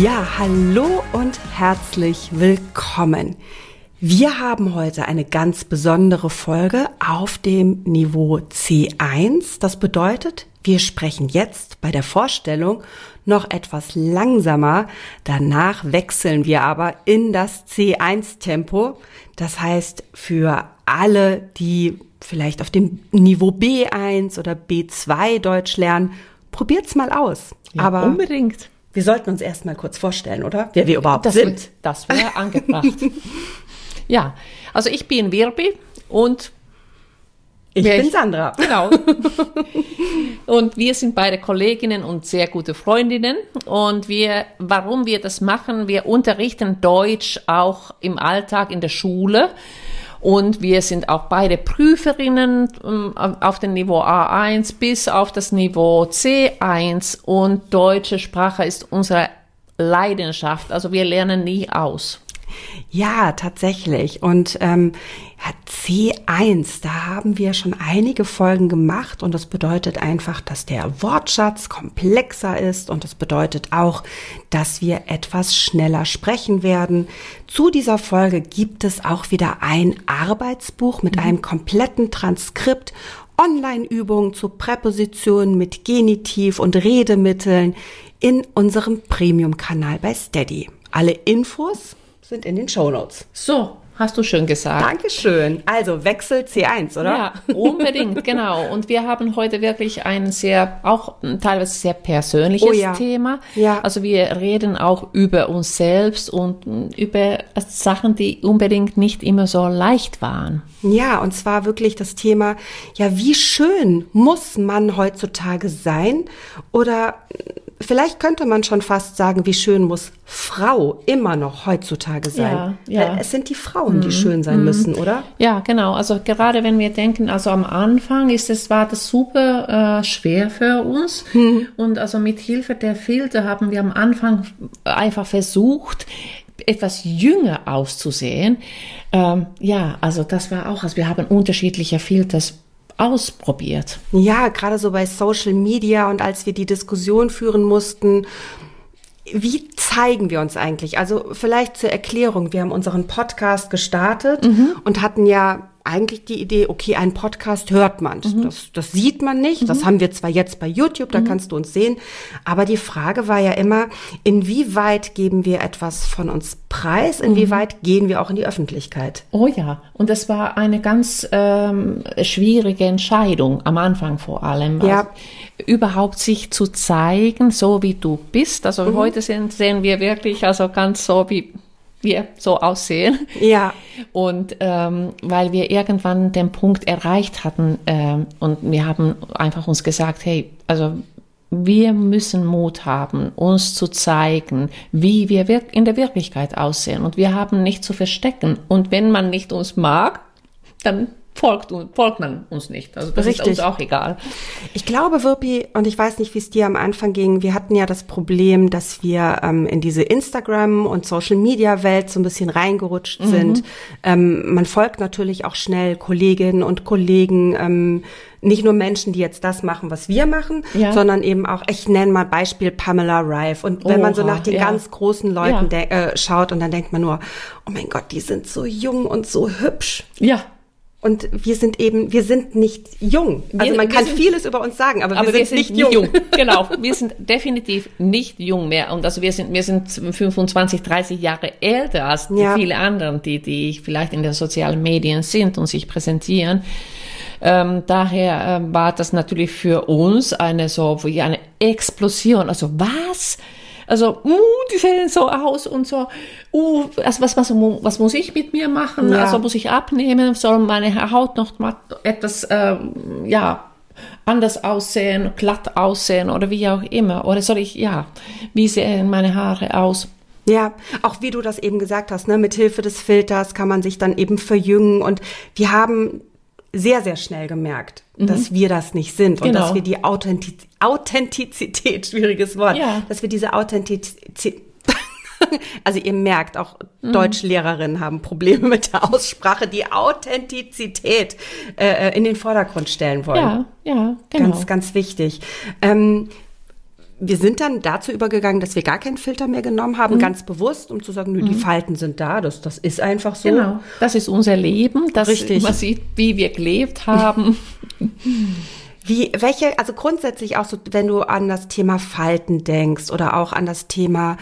Ja, hallo und herzlich willkommen. Wir haben heute eine ganz besondere Folge auf dem Niveau C1. Das bedeutet, wir sprechen jetzt bei der Vorstellung noch etwas langsamer. Danach wechseln wir aber in das C1-Tempo. Das heißt, für alle, die vielleicht auf dem Niveau B1 oder B2 Deutsch lernen, probiert's mal aus. Ja, aber unbedingt. Wir sollten uns erstmal kurz vorstellen, oder? Wer wir überhaupt das sind. Wird, das wäre angebracht. ja, also ich bin Wirbi und ich bin ich, Sandra. Genau. und wir sind beide Kolleginnen und sehr gute Freundinnen. Und wir, warum wir das machen, wir unterrichten Deutsch auch im Alltag in der Schule. Und wir sind auch beide Prüferinnen ähm, auf dem Niveau A1 bis auf das Niveau C1 und deutsche Sprache ist unsere Leidenschaft. Also wir lernen nie aus. Ja, tatsächlich. Und ähm, ja, C1, da haben wir schon einige Folgen gemacht und das bedeutet einfach, dass der Wortschatz komplexer ist und das bedeutet auch, dass wir etwas schneller sprechen werden. Zu dieser Folge gibt es auch wieder ein Arbeitsbuch mit mhm. einem kompletten Transkript Online-Übungen zu Präpositionen mit Genitiv und Redemitteln in unserem Premium-Kanal bei Steady. Alle Infos sind in den Show Notes. So, Hast du schön gesagt. Dankeschön. Also Wechsel C1, oder? Ja, unbedingt, genau. Und wir haben heute wirklich ein sehr, auch teilweise sehr persönliches oh ja. Thema. Ja. Also wir reden auch über uns selbst und über Sachen, die unbedingt nicht immer so leicht waren. Ja, und zwar wirklich das Thema, ja, wie schön muss man heutzutage sein? Oder vielleicht könnte man schon fast sagen, wie schön muss Frau immer noch heutzutage sein. Ja, ja. Es sind die Frauen, mhm. die schön sein mhm. müssen, oder? Ja, genau. Also gerade wenn wir denken, also am Anfang ist es, war das super äh, schwer für uns. Mhm. Und also mit Hilfe der Filter haben wir am Anfang einfach versucht, etwas jünger auszusehen. Ähm, ja, also das war auch, also wir haben unterschiedliche Filters ausprobiert. Ja, gerade so bei Social Media und als wir die Diskussion führen mussten, wie zeigen wir uns eigentlich? Also vielleicht zur Erklärung, wir haben unseren Podcast gestartet mhm. und hatten ja eigentlich die Idee, okay, ein Podcast hört man. Mhm. Das, das sieht man nicht. Mhm. Das haben wir zwar jetzt bei YouTube, da mhm. kannst du uns sehen. Aber die Frage war ja immer, inwieweit geben wir etwas von uns preis? Inwieweit mhm. gehen wir auch in die Öffentlichkeit? Oh ja. Und das war eine ganz ähm, schwierige Entscheidung am Anfang vor allem. Ja. Also, überhaupt sich zu zeigen, so wie du bist. Also mhm. heute sehen, sehen wir wirklich also ganz so wie wir so aussehen. Ja. Und ähm, weil wir irgendwann den Punkt erreicht hatten ähm, und wir haben einfach uns gesagt, hey, also wir müssen Mut haben, uns zu zeigen, wie wir in der Wirklichkeit aussehen. Und wir haben nicht zu verstecken. Und wenn man nicht uns mag, dann folgt, folgt man uns nicht. Also das Richtig. ist uns auch egal. Ich glaube, Wirpi, und ich weiß nicht, wie es dir am Anfang ging, wir hatten ja das Problem, dass wir ähm, in diese Instagram- und Social-Media-Welt so ein bisschen reingerutscht mhm. sind. Ähm, man folgt natürlich auch schnell Kolleginnen und Kollegen, ähm, nicht nur Menschen, die jetzt das machen, was wir machen, ja. sondern eben auch, ich nenne mal Beispiel Pamela Rife. Und wenn Oha, man so nach den ja. ganz großen Leuten ja. äh, schaut und dann denkt man nur, oh mein Gott, die sind so jung und so hübsch. Ja, und wir sind eben, wir sind nicht jung. Also man kann sind, vieles über uns sagen, aber, aber wir, sind, wir sind nicht jung. jung. genau, wir sind definitiv nicht jung mehr. Und also wir sind, wir sind 25, 30 Jahre älter als ja. viele anderen, die, die vielleicht in den sozialen Medien sind und sich präsentieren. Ähm, daher äh, war das natürlich für uns eine so wie eine Explosion. Also was? Also, uh, die sehen so aus und so, uh, also was, was, was muss ich mit mir machen? Ja. Also muss ich abnehmen? Soll meine Haut noch mal etwas, ähm, ja, anders aussehen, glatt aussehen oder wie auch immer? Oder soll ich, ja, wie sehen meine Haare aus? Ja, auch wie du das eben gesagt hast, ne, mit Hilfe des Filters kann man sich dann eben verjüngen und wir haben sehr, sehr schnell gemerkt, mhm. dass wir das nicht sind und dass genau. wir die Authentiz Authentizität, schwieriges Wort, ja. dass wir diese Authentizität, also ihr merkt, auch mhm. Deutschlehrerinnen haben Probleme mit der Aussprache, die Authentizität äh, in den Vordergrund stellen wollen. Ja, ja, genau. Ganz, ganz wichtig. Ähm, wir sind dann dazu übergegangen, dass wir gar keinen Filter mehr genommen haben, mhm. ganz bewusst, um zu sagen, nö, die mhm. Falten sind da, das, das ist einfach so. Genau, das ist unser Leben, das Richtig. man sieht, wie wir gelebt haben. Wie, welche, also grundsätzlich auch so, wenn du an das Thema Falten denkst oder auch an das Thema,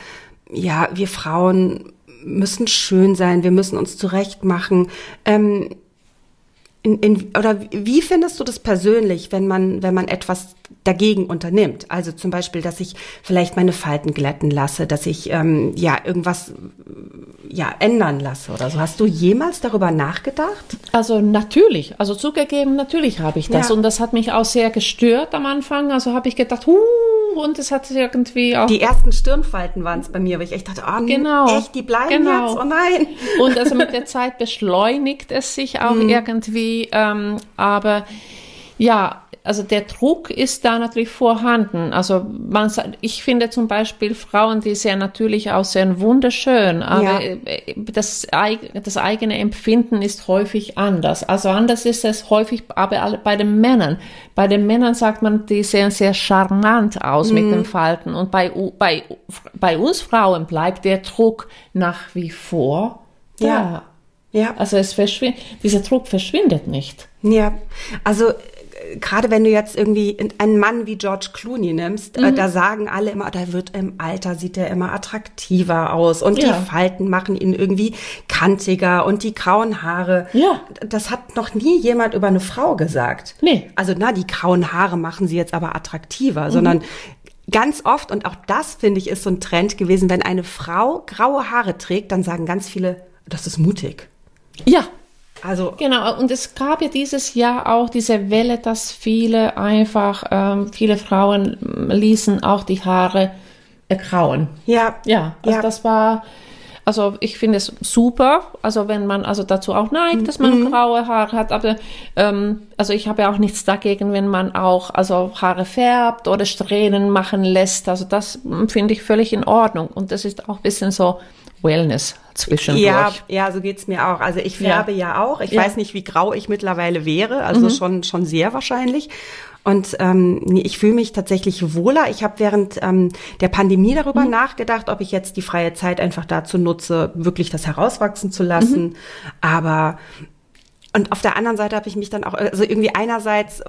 ja, wir Frauen müssen schön sein, wir müssen uns zurechtmachen. Ähm, in, in, oder wie findest du das persönlich, wenn man, wenn man etwas dagegen unternimmt? Also zum Beispiel, dass ich vielleicht meine Falten glätten lasse, dass ich ähm, ja irgendwas ja ändern lasse oder so. Hast du jemals darüber nachgedacht? Also natürlich, also zugegeben, natürlich habe ich das ja. und das hat mich auch sehr gestört am Anfang. Also habe ich gedacht, huh, und es hat irgendwie auch. Die ersten Stirnfalten waren es bei mir, weil ich echt dachte, oh, genau, echt, die bleiben genau. jetzt, oh nein. Und also mit der Zeit beschleunigt es sich auch mhm. irgendwie, ähm, aber ja, also der Druck ist da natürlich vorhanden. Also man, ich finde zum Beispiel Frauen, die sehr natürlich aussehen, wunderschön, aber ja. Äh, das, das eigene Empfinden ist häufig anders. Also anders ist es häufig aber bei den Männern. Bei den Männern sagt man, die sehen sehr charmant aus mhm. mit den Falten und bei, bei, bei uns Frauen bleibt der Druck nach wie vor da. Ja. Ja. Also es verschwindet, dieser Druck verschwindet nicht. Ja, also gerade wenn du jetzt irgendwie einen Mann wie George Clooney nimmst, äh, mhm. äh, da sagen alle immer, da wird im Alter sieht er immer attraktiver aus und ja. die Falten machen ihn irgendwie kantiger und die grauen Haare. Ja. Das hat noch nie jemand über eine Frau gesagt. Nee. Also na, die grauen Haare machen sie jetzt aber attraktiver, mhm. sondern ganz oft und auch das finde ich ist so ein Trend gewesen, wenn eine Frau graue Haare trägt, dann sagen ganz viele, das ist mutig. Ja, also genau, und es gab ja dieses Jahr auch diese Welle, dass viele einfach, ähm, viele Frauen ließen auch die Haare grauen. Ja. Ja, also ja. das war, also ich finde es super, also wenn man also dazu auch neigt, dass man mhm. graue Haare hat, aber ähm, also ich habe ja auch nichts dagegen, wenn man auch also Haare färbt oder Strähnen machen lässt, also das finde ich völlig in Ordnung und das ist auch ein bisschen so Wellness zwischendurch. Ja, ja, so geht's mir auch. Also ich färbe ja, ja auch. Ich ja. weiß nicht, wie grau ich mittlerweile wäre. Also mhm. schon, schon sehr wahrscheinlich. Und ähm, ich fühle mich tatsächlich wohler. Ich habe während ähm, der Pandemie darüber mhm. nachgedacht, ob ich jetzt die freie Zeit einfach dazu nutze, wirklich das herauswachsen zu lassen. Mhm. Aber und auf der anderen Seite habe ich mich dann auch, also irgendwie einerseits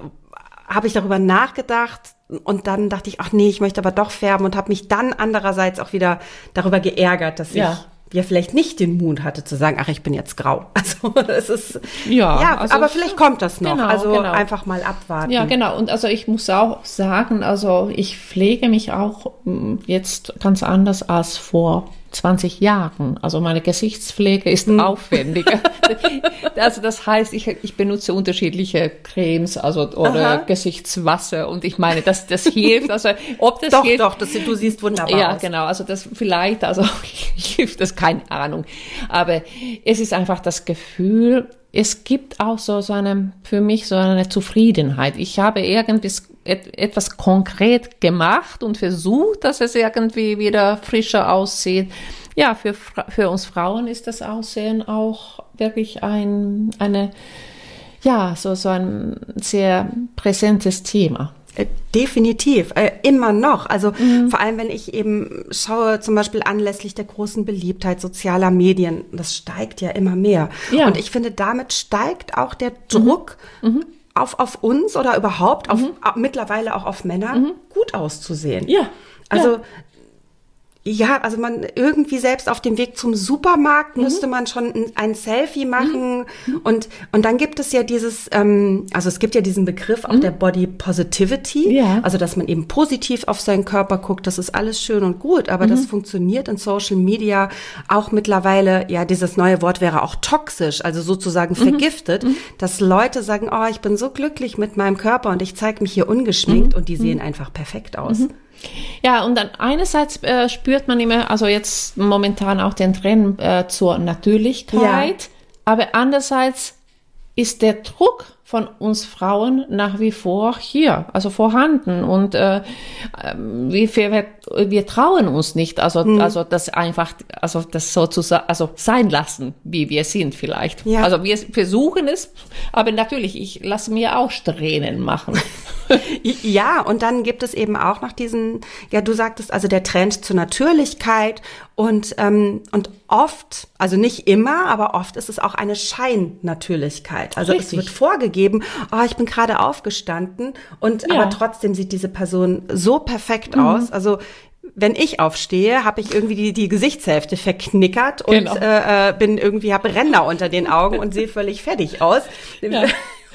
habe ich darüber nachgedacht und dann dachte ich, ach nee, ich möchte aber doch färben und habe mich dann andererseits auch wieder darüber geärgert, dass ja. Ja vielleicht nicht den Mut hatte zu sagen, ach, ich bin jetzt grau. Also das ist ja, ja also aber vielleicht kommt das noch. Genau, also genau. einfach mal abwarten. Ja, genau. Und also ich muss auch sagen, also ich pflege mich auch mm, jetzt ganz anders als vor 20 Jahren. Also meine Gesichtspflege ist hm. aufwendiger. also das heißt, ich, ich benutze unterschiedliche Cremes also oder Aha. Gesichtswasser und ich meine, das, das hilft. Also ob das doch, hilft. Doch, das, du siehst wunderbar ja, aus. Ja, genau. Also das vielleicht, also hilft das, keine Ahnung. Aber es ist einfach das Gefühl, es gibt auch so, so eine, für mich so eine Zufriedenheit. Ich habe irgendwie etwas konkret gemacht und versucht, dass es irgendwie wieder frischer aussieht. Ja, für, für uns Frauen ist das Aussehen auch wirklich ein, eine, ja, so, so ein sehr präsentes Thema. Äh, definitiv, äh, immer noch. Also mhm. vor allem, wenn ich eben schaue, zum Beispiel anlässlich der großen Beliebtheit sozialer Medien, das steigt ja immer mehr. Ja. Und ich finde, damit steigt auch der Druck. Mhm. Mhm auf, auf uns oder überhaupt auf, mhm. mittlerweile auch auf Männer mhm. gut auszusehen. Ja. Also ja. Ja, also man irgendwie selbst auf dem Weg zum Supermarkt mhm. müsste man schon ein, ein Selfie machen mhm. und und dann gibt es ja dieses, ähm, also es gibt ja diesen Begriff auch mhm. der Body Positivity, ja. also dass man eben positiv auf seinen Körper guckt, das ist alles schön und gut, aber das mhm. funktioniert in Social Media auch mittlerweile. Ja, dieses neue Wort wäre auch toxisch, also sozusagen mhm. vergiftet, mhm. dass Leute sagen, oh, ich bin so glücklich mit meinem Körper und ich zeige mich hier ungeschminkt und die sehen einfach perfekt aus. Ja, und dann einerseits äh, spürt man immer, also jetzt momentan auch den Trend äh, zur Natürlichkeit, ja. aber andererseits ist der Druck von uns Frauen nach wie vor hier, also vorhanden. Und äh, wir, wir, wir trauen uns nicht, also, mhm. also das einfach, also das sozusagen, also sein lassen, wie wir sind vielleicht. Ja. Also wir versuchen es, aber natürlich, ich lasse mir auch Strähnen machen. ja, und dann gibt es eben auch noch diesen, ja, du sagtest also der Trend zur Natürlichkeit und, ähm, und oft, also nicht immer, aber oft ist es auch eine Scheinnatürlichkeit. Also Richtig. es wird vorgegeben, oh, ich bin gerade aufgestanden und ja. aber trotzdem sieht diese Person so perfekt mhm. aus. Also wenn ich aufstehe, habe ich irgendwie die, die Gesichtshälfte verknickert und genau. äh, äh bin irgendwie habe Ränder unter den Augen und sehe völlig fertig aus. Ja.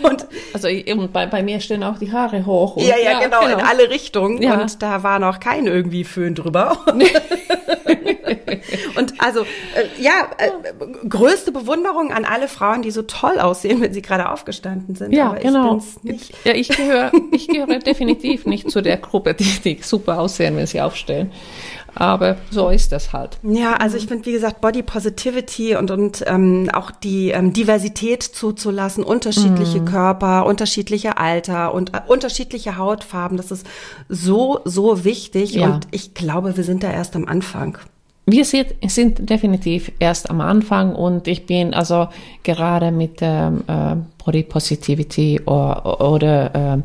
Und also und bei, bei mir stehen auch die Haare hoch. Und, ja, ja, ja genau, genau, in alle Richtungen. Ja. Und da war noch kein irgendwie Föhn drüber. und also, äh, ja, äh, größte Bewunderung an alle Frauen, die so toll aussehen, wenn sie gerade aufgestanden sind. Ja, Aber genau. Ich ja, ich gehöre ich gehöre definitiv nicht zu der Gruppe, die, die super aussehen, wenn sie aufstehen. Aber so ist das halt. Ja, also ich finde, wie gesagt, Body Positivity und, und ähm, auch die ähm, Diversität zuzulassen, unterschiedliche mm. Körper, unterschiedliche Alter und äh, unterschiedliche Hautfarben, das ist so, so wichtig. Ja. Und ich glaube, wir sind da erst am Anfang. Wir sind, definitiv erst am Anfang und ich bin also gerade mit ähm, äh, Body Positivity oder, oder äh,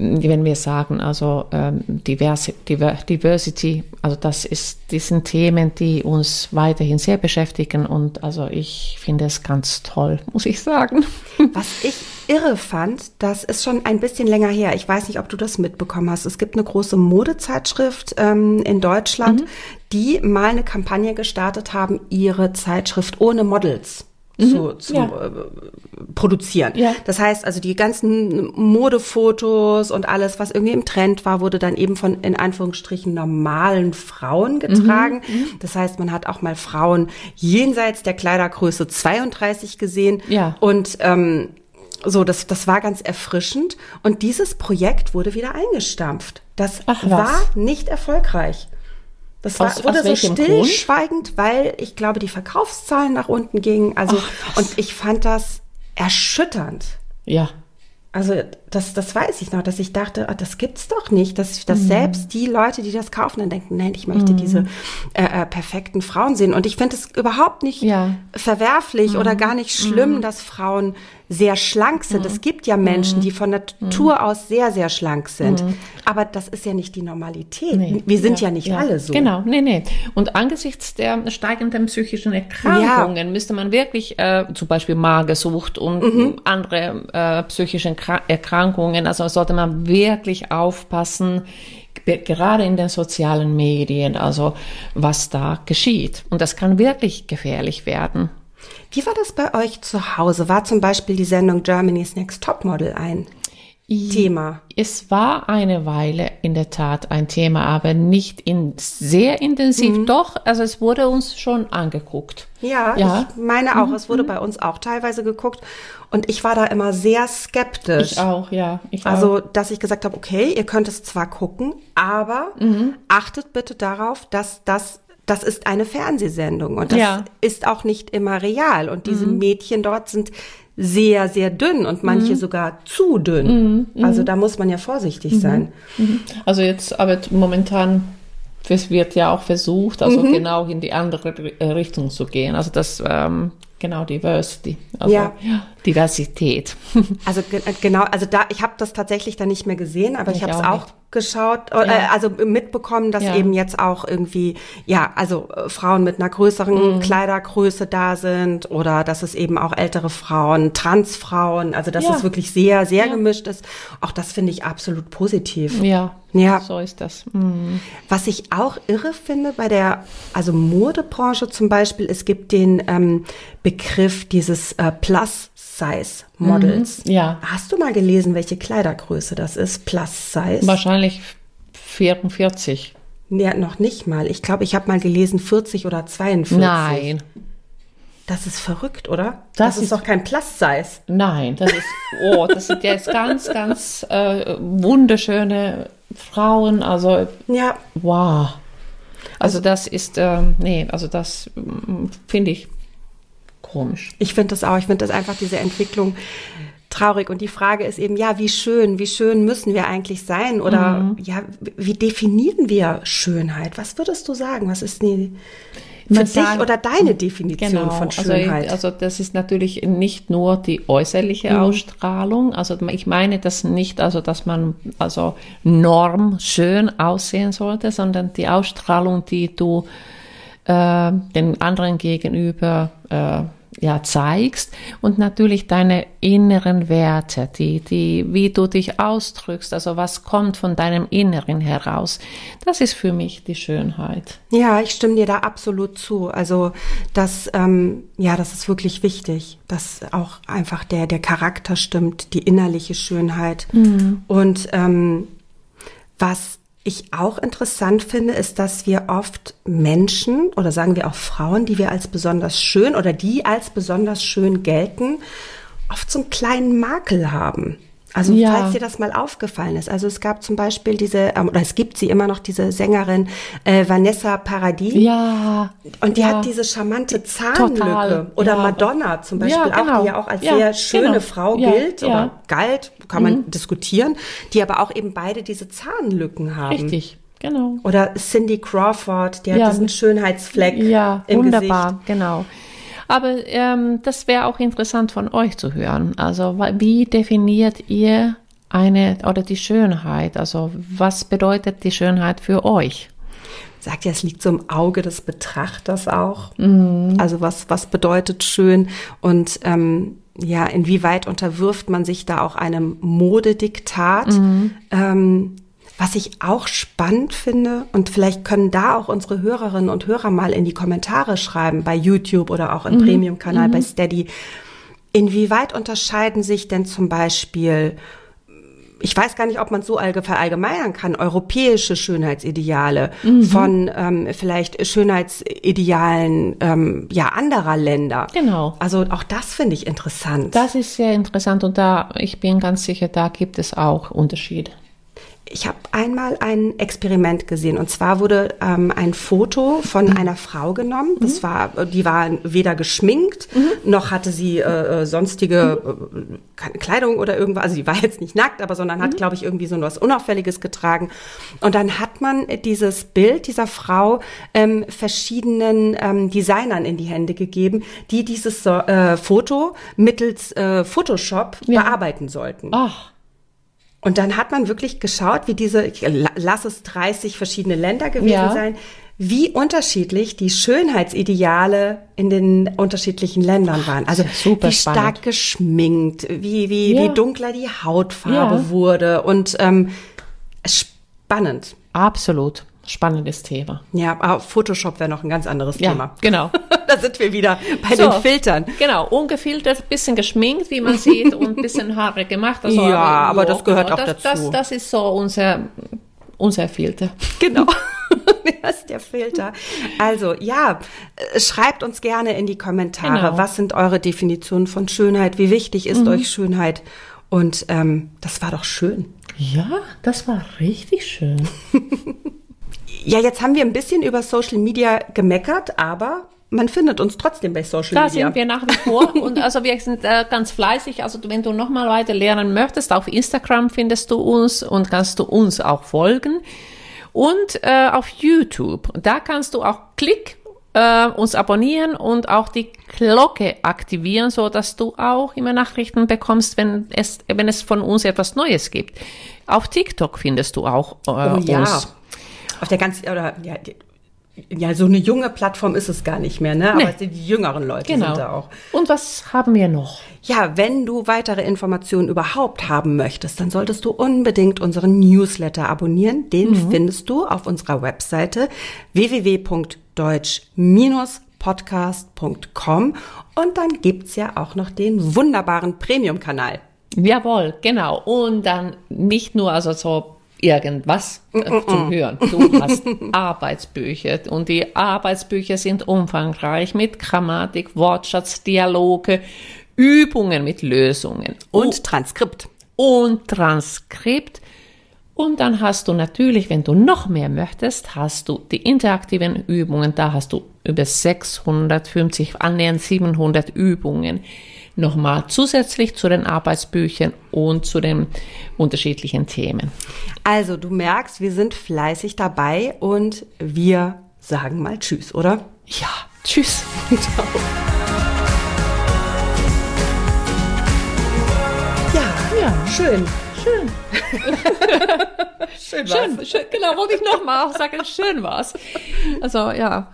wenn wir sagen, also ähm, Diversity, also das ist, das sind Themen, die uns weiterhin sehr beschäftigen und also ich finde es ganz toll, muss ich sagen. Was ich irre fand, das ist schon ein bisschen länger her. Ich weiß nicht, ob du das mitbekommen hast. Es gibt eine große Modezeitschrift ähm, in Deutschland, mhm. die mal eine Kampagne gestartet haben, ihre Zeitschrift ohne Models zu, mhm. zu ja. äh, produzieren. Ja. Das heißt also die ganzen Modefotos und alles, was irgendwie im Trend war, wurde dann eben von in Anführungsstrichen normalen Frauen getragen. Mhm. mhm. Das heißt, man hat auch mal Frauen jenseits der Kleidergröße 32 gesehen. Ja. Und ähm, so, das, das war ganz erfrischend. Und dieses Projekt wurde wieder eingestampft. Das Ach, war nicht erfolgreich. Das war, aus, wurde aus so stillschweigend, Grund? weil ich glaube, die Verkaufszahlen nach unten gingen. Also, Ach, und ich fand das erschütternd. Ja. Also das, das weiß ich noch, dass ich dachte, oh, das gibt's doch nicht, dass, dass mhm. selbst die Leute, die das kaufen, dann denken, nein, ich möchte mhm. diese äh, äh, perfekten Frauen sehen. Und ich finde es überhaupt nicht ja. verwerflich mhm. oder gar nicht schlimm, mhm. dass Frauen sehr schlank sind. Es gibt ja Menschen, mhm. die von Natur mhm. aus sehr, sehr schlank sind. Mhm. Aber das ist ja nicht die Normalität. Nee. Wir sind ja, ja nicht ja. alle so. Genau, nee, nee. Und angesichts der steigenden psychischen Erkrankungen müsste man wirklich äh, zum Beispiel Magersucht und mhm. andere äh, psychische Erkrankungen, also sollte man wirklich aufpassen, gerade in den sozialen Medien, also was da geschieht. Und das kann wirklich gefährlich werden. Wie war das bei euch zu Hause? War zum Beispiel die Sendung Germany's Next Topmodel ein Thema? Es war eine Weile in der Tat ein Thema, aber nicht in, sehr intensiv. Mhm. Doch, also es wurde uns schon angeguckt. Ja, ja. ich meine auch, mhm. es wurde bei uns auch teilweise geguckt. Und ich war da immer sehr skeptisch. Ich auch, ja. Ich also, auch. dass ich gesagt habe, okay, ihr könnt es zwar gucken, aber mhm. achtet bitte darauf, dass das das ist eine Fernsehsendung und das ja. ist auch nicht immer real. Und diese mhm. Mädchen dort sind sehr, sehr dünn und manche mhm. sogar zu dünn. Mhm. mhm. Also da muss man ja vorsichtig mhm. sein. Mhm. Also jetzt, aber momentan es wird ja auch versucht, also genau in die andere Richtung zu gehen. Also das ähm, genau Diversity, also ja. Diversität. Also genau, also da ich habe das tatsächlich dann nicht mehr gesehen, aber ich, ich habe es auch, auch geschaut, äh, ja. also mitbekommen, dass ja. eben jetzt auch irgendwie, ja, also äh, Frauen mit einer größeren mhm. Kleidergröße da sind oder dass es eben auch ältere Frauen, Transfrauen, also dass ja. es wirklich sehr, sehr gemischt ist. Auch das finde ich absolut positiv. Ja. Ja. So ist das. Mhm. Was ich auch irre finde bei der, also Modebranche zum Beispiel, es gibt den ähm, Begriff dieses äh, Plus Size Models. Mhm, ja. Hast du mal gelesen, welche Kleidergröße das ist? Plus Size? Wahrscheinlich 44. Ja, noch nicht mal. Ich glaube, ich habe mal gelesen 40 oder 42. Nein. Das ist verrückt, oder? Das, das ist, ist, doch kein Plus-Size. Nein, das ist, oh, das sind jetzt ganz, ganz äh, wunderschöne Frauen. Also, ja. Wow. Also, also das ist, äh, nee, also das mm, finde ich komisch. Ich finde das auch. Ich finde das einfach diese Entwicklung traurig. Und die Frage ist eben, ja, wie schön, wie schön müssen wir eigentlich sein? Oder mhm. ja, wie definieren wir Schönheit? Was würdest du sagen? Was ist die für dich sagen, oder deine Definition genau, von also Schönheit? Also, also, das ist natürlich nicht nur die äußerliche mhm. Ausstrahlung. Also ich meine das nicht, also dass man also norm schön aussehen sollte, sondern die Ausstrahlung, die du äh, den anderen gegenüber äh, ja, zeigst und natürlich deine inneren Werte, die, die, wie du dich ausdrückst, also was kommt von deinem Inneren heraus. Das ist für mich die Schönheit. Ja, ich stimme dir da absolut zu. Also das, ähm, ja, das ist wirklich wichtig, dass auch einfach der, der Charakter stimmt, die innerliche Schönheit. Mhm. Und ähm, was ich auch interessant finde, ist, dass wir oft Menschen oder sagen wir auch Frauen, die wir als besonders schön oder die als besonders schön gelten, oft so einen kleinen Makel haben. Also ja. falls dir das mal aufgefallen ist. Also es gab zum Beispiel diese, ähm, oder es gibt sie immer noch, diese Sängerin äh, Vanessa Paradis. Ja. Und die ja. hat diese charmante Zahnlücke. Total. Oder ja. Madonna zum Beispiel genau. auch, die ja auch als sehr schöne genau. Frau gilt oder galt, kann man mhm. diskutieren, die aber auch eben beide diese Zahnlücken haben. Richtig. Genau. Oder Cindy Crawford, die hat diesen Schönheitsfleck. Ja, im wunderbar, Gesicht. genau. Aber ähm, das wäre auch interessant von euch zu hören. Also wie definiert ihr eine oder die Schönheit? Also was bedeutet die Schönheit für euch? Sagt ja, es liegt so im Auge des Betrachters auch. Mhm. Also was, was bedeutet schön und ähm, ja, inwieweit unterwirft man sich da auch einem Modediktat? Mhm. Ähm, was ich auch spannend finde, und vielleicht können da auch unsere Hörerinnen und Hörer mal in die Kommentare schreiben, bei YouTube oder auch im mhm. Premium-Kanal mhm. bei Steady, inwieweit unterscheiden sich denn zum Beispiel ich weiß gar nicht, ob man so verallgemeinern kann, europäische Schönheitsideale mhm. von ähm, vielleicht Schönheitsidealen ähm, ja anderer Länder. Genau. Also auch das finde ich interessant. Das ist sehr interessant und da ich bin ganz sicher, da gibt es auch Unterschiede ich habe einmal ein Experiment gesehen und zwar wurde ähm, ein Foto von mhm. einer Frau genommen. Das mhm. war, die war weder geschminkt mhm. noch hatte sie äh, äh sonstige äh, Kleidung oder irgendwas. Also die war jetzt nicht nackt, aber sondern hat, mhm. glaube ich, irgendwie so was Unauffälliges getragen. Und dann hat man dieses Bild dieser Frau ähm, verschiedenen ähm, Designern in die Hände gegeben, die dieses äh, Foto mittels äh, Photoshop ja. bearbeiten sollten. Ach. Und dann hat man wirklich geschaut, wie diese, lass es 30 verschiedene Länder gewesen ja. sein, wie unterschiedlich die Schönheitsideale in den unterschiedlichen Ländern waren. Also Super wie stark spannend. geschminkt, wie, wie, ja. wie dunkler die Hautfarbe ja. wurde und ähm, spannend. Absolut spannendes Thema. Ja, aber Photoshop wäre noch ein ganz anderes ja, Thema. Genau. da sind wir wieder bei so, den Filtern. Genau, ungefiltert, bisschen geschminkt, wie man sieht, und ein bisschen Haare gemacht. Also, ja, aber, aber das gehört genau, auch das, dazu. Das, das ist so unser, unser Filter. Genau. das ist der Filter. Also ja, äh, schreibt uns gerne in die Kommentare, genau. was sind eure Definitionen von Schönheit, wie wichtig ist mhm. euch Schönheit? Und ähm, das war doch schön. Ja, das war richtig schön. Ja, jetzt haben wir ein bisschen über Social Media gemeckert, aber man findet uns trotzdem bei Social da Media. Da sind wir nach wie vor und also wir sind äh, ganz fleißig. Also wenn du nochmal weiter lernen möchtest, auf Instagram findest du uns und kannst du uns auch folgen und äh, auf YouTube. Da kannst du auch klick äh, uns abonnieren und auch die Glocke aktivieren, so dass du auch immer Nachrichten bekommst, wenn es wenn es von uns etwas Neues gibt. Auf TikTok findest du auch äh, oh, ja. uns auf der ganzen, oder ja, ja, so eine junge Plattform ist es gar nicht mehr, ne? Aber nee. die jüngeren Leute genau. sind da auch. Und was haben wir noch? Ja, wenn du weitere Informationen überhaupt haben möchtest, dann solltest du unbedingt unseren Newsletter abonnieren. Den mhm. findest du auf unserer Webseite www.deutsch-podcast.com und dann gibt's ja auch noch den wunderbaren Premium-Kanal. Jawohl, genau. Und dann nicht nur also so irgendwas äh, zum Hören. Du hast Arbeitsbücher und die Arbeitsbücher sind umfangreich mit Grammatik, Wortschatz, Dialoge, Übungen mit Lösungen und Transkript. Und Transkript. Und dann hast du natürlich, wenn du noch mehr möchtest, hast du die interaktiven Übungen. Da hast du über 650, annähernd 700 Übungen nochmal zusätzlich zu den Arbeitsbüchern und zu den unterschiedlichen Themen. Also du merkst, wir sind fleißig dabei und wir sagen mal Tschüss, oder? Ja, Tschüss. Ciao. Ja, ja, schön. Schön. schön, schön, schön, genau, wollte ich nochmal auch sagen, schön war's. Also ja,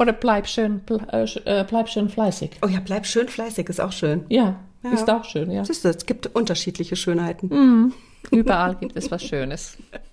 oder bleib schön, äh, äh, bleib schön fleißig. Oh ja, bleib schön fleißig ist auch schön. Ja, ja. ist auch schön, ja. Siehst du, es gibt unterschiedliche Schönheiten. Mhm. Überall gibt es was Schönes.